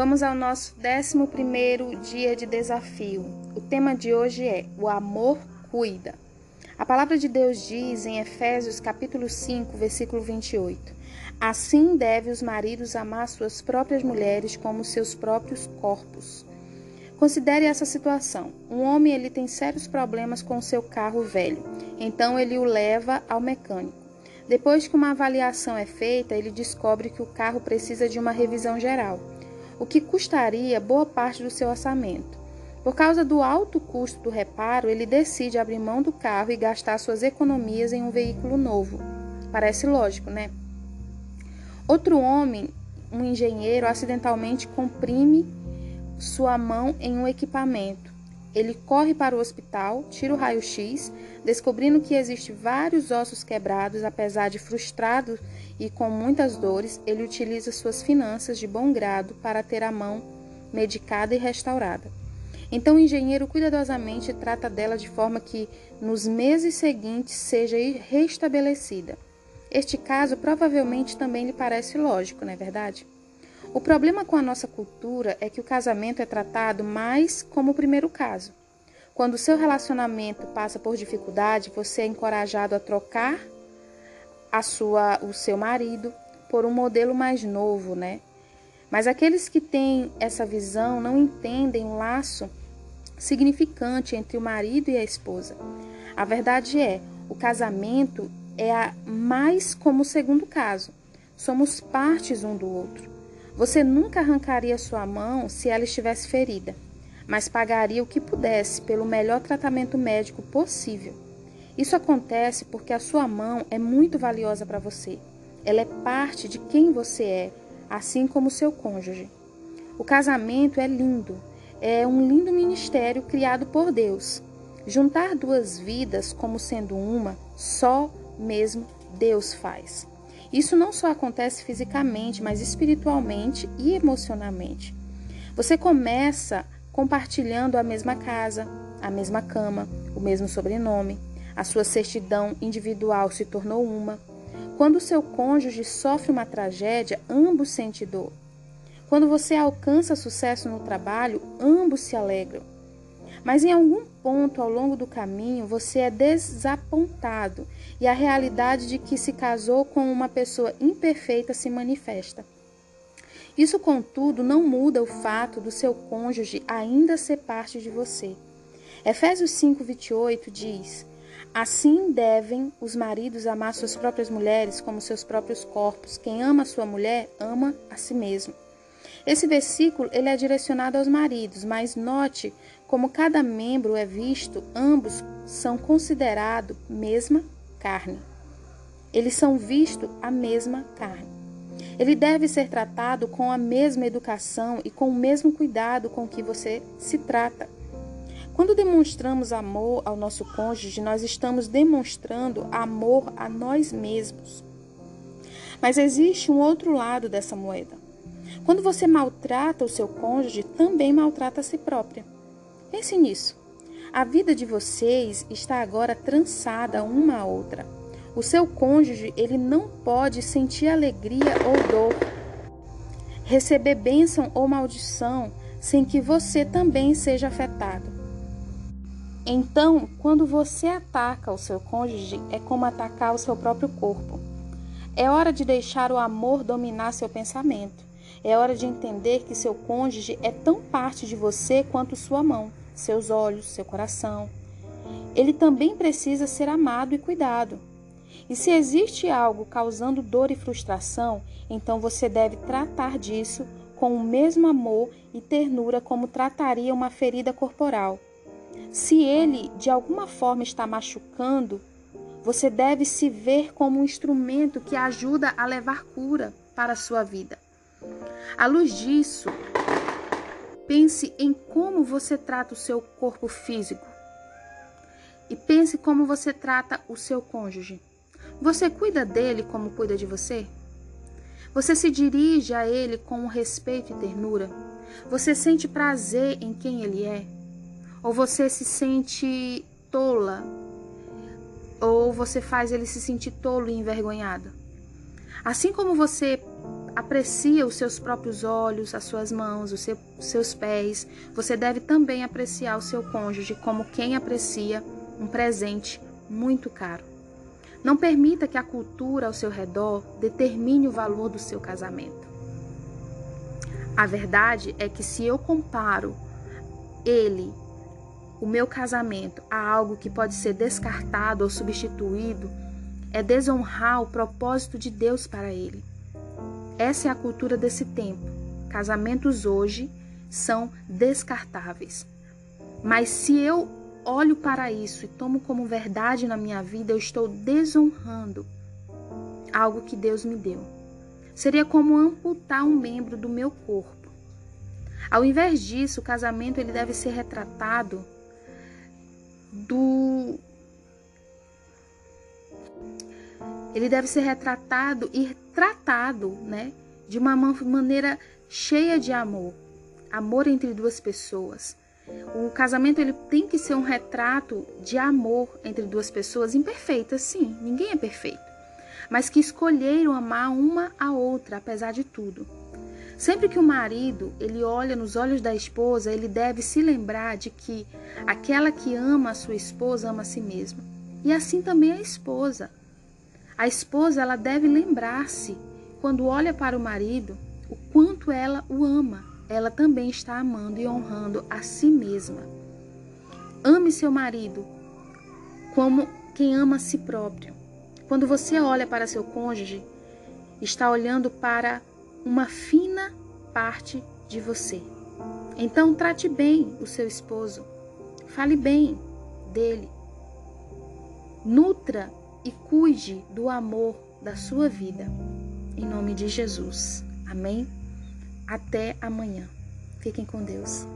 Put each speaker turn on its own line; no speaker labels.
Vamos ao nosso 11 dia de desafio. O tema de hoje é O amor cuida. A palavra de Deus diz em Efésios capítulo 5, versículo 28: Assim deve os maridos amar suas próprias mulheres como seus próprios corpos. Considere essa situação. Um homem ele tem sérios problemas com seu carro velho, então ele o leva ao mecânico. Depois que uma avaliação é feita, ele descobre que o carro precisa de uma revisão geral, o que custaria boa parte do seu orçamento. Por causa do alto custo do reparo, ele decide abrir mão do carro e gastar suas economias em um veículo novo. Parece lógico, né? Outro homem, um engenheiro, acidentalmente comprime sua mão em um equipamento. Ele corre para o hospital, tira o raio-x, descobrindo que existe vários ossos quebrados, apesar de frustrado e com muitas dores, ele utiliza suas finanças de bom grado para ter a mão medicada e restaurada. Então o engenheiro cuidadosamente trata dela de forma que nos meses seguintes seja restabelecida. Este caso provavelmente também lhe parece lógico, não é verdade? O problema com a nossa cultura é que o casamento é tratado mais como o primeiro caso. Quando o seu relacionamento passa por dificuldade, você é encorajado a trocar a sua, o seu marido por um modelo mais novo, né? Mas aqueles que têm essa visão não entendem o laço significante entre o marido e a esposa. A verdade é, o casamento é mais como o segundo caso. Somos partes um do outro. Você nunca arrancaria sua mão se ela estivesse ferida, mas pagaria o que pudesse pelo melhor tratamento médico possível. Isso acontece porque a sua mão é muito valiosa para você. Ela é parte de quem você é, assim como seu cônjuge. O casamento é lindo, é um lindo ministério criado por Deus. Juntar duas vidas como sendo uma, só mesmo Deus faz. Isso não só acontece fisicamente, mas espiritualmente e emocionalmente. Você começa compartilhando a mesma casa, a mesma cama, o mesmo sobrenome, a sua certidão individual se tornou uma. Quando seu cônjuge sofre uma tragédia, ambos sentem dor. Quando você alcança sucesso no trabalho, ambos se alegram. Mas em algum ponto ao longo do caminho você é desapontado e a realidade de que se casou com uma pessoa imperfeita se manifesta. Isso, contudo, não muda o fato do seu cônjuge ainda ser parte de você. Efésios 5:28 diz: Assim devem os maridos amar suas próprias mulheres como seus próprios corpos. Quem ama sua mulher ama a si mesmo. Esse versículo ele é direcionado aos maridos, mas note como cada membro é visto, ambos são considerados mesma carne. Eles são vistos a mesma carne. Ele deve ser tratado com a mesma educação e com o mesmo cuidado com que você se trata. Quando demonstramos amor ao nosso cônjuge, nós estamos demonstrando amor a nós mesmos. Mas existe um outro lado dessa moeda. Quando você maltrata o seu cônjuge, também maltrata a si própria. Pense nisso. A vida de vocês está agora trançada uma à outra. O seu cônjuge, ele não pode sentir alegria ou dor, receber bênção ou maldição sem que você também seja afetado. Então, quando você ataca o seu cônjuge, é como atacar o seu próprio corpo. É hora de deixar o amor dominar seu pensamento. É hora de entender que seu cônjuge é tão parte de você quanto sua mão seus olhos, seu coração. Ele também precisa ser amado e cuidado. E se existe algo causando dor e frustração, então você deve tratar disso com o mesmo amor e ternura como trataria uma ferida corporal. Se ele de alguma forma está machucando, você deve se ver como um instrumento que ajuda a levar cura para a sua vida. À luz disso, Pense em como você trata o seu corpo físico. E pense como você trata o seu cônjuge. Você cuida dele como cuida de você? Você se dirige a ele com respeito e ternura? Você sente prazer em quem ele é? Ou você se sente tola? Ou você faz ele se sentir tolo e envergonhado? Assim como você aprecia os seus próprios olhos, as suas mãos, os, seus pés, você deve também apreciar o seu cônjuge como quem aprecia um presente muito caro. Não permita que a cultura ao seu redor determine o valor do seu casamento. A verdade é que se eu comparo ele, o meu casamento, a algo que pode ser descartado ou substituído, é desonrar o propósito de Deus para ele. Essa é a cultura desse tempo. Casamentos hoje são descartáveis. Mas se eu olho para isso e tomo como verdade na minha vida, eu estou desonrando algo que Deus me deu. Seria como amputar um membro do meu corpo. Ao invés disso, o casamento ele deve ser retratado do ele deve ser retratado e tratado, né, de uma maneira cheia de amor, amor entre duas pessoas. O casamento ele tem que ser um retrato de amor entre duas pessoas imperfeitas, sim, ninguém é perfeito, mas que escolheram amar uma a outra apesar de tudo. Sempre que o marido ele olha nos olhos da esposa, ele deve se lembrar de que aquela que ama a sua esposa ama a si mesma. E assim também a esposa. A esposa ela deve lembrar-se quando olha para o marido o quanto ela o ama. Ela também está amando e honrando a si mesma. Ame seu marido como quem ama a si próprio. Quando você olha para seu cônjuge, está olhando para uma fina parte de você. Então trate bem o seu esposo. Fale bem dele. Nutra e cuide do amor da sua vida. Em nome de Jesus. Amém? Até amanhã. Fiquem com Deus.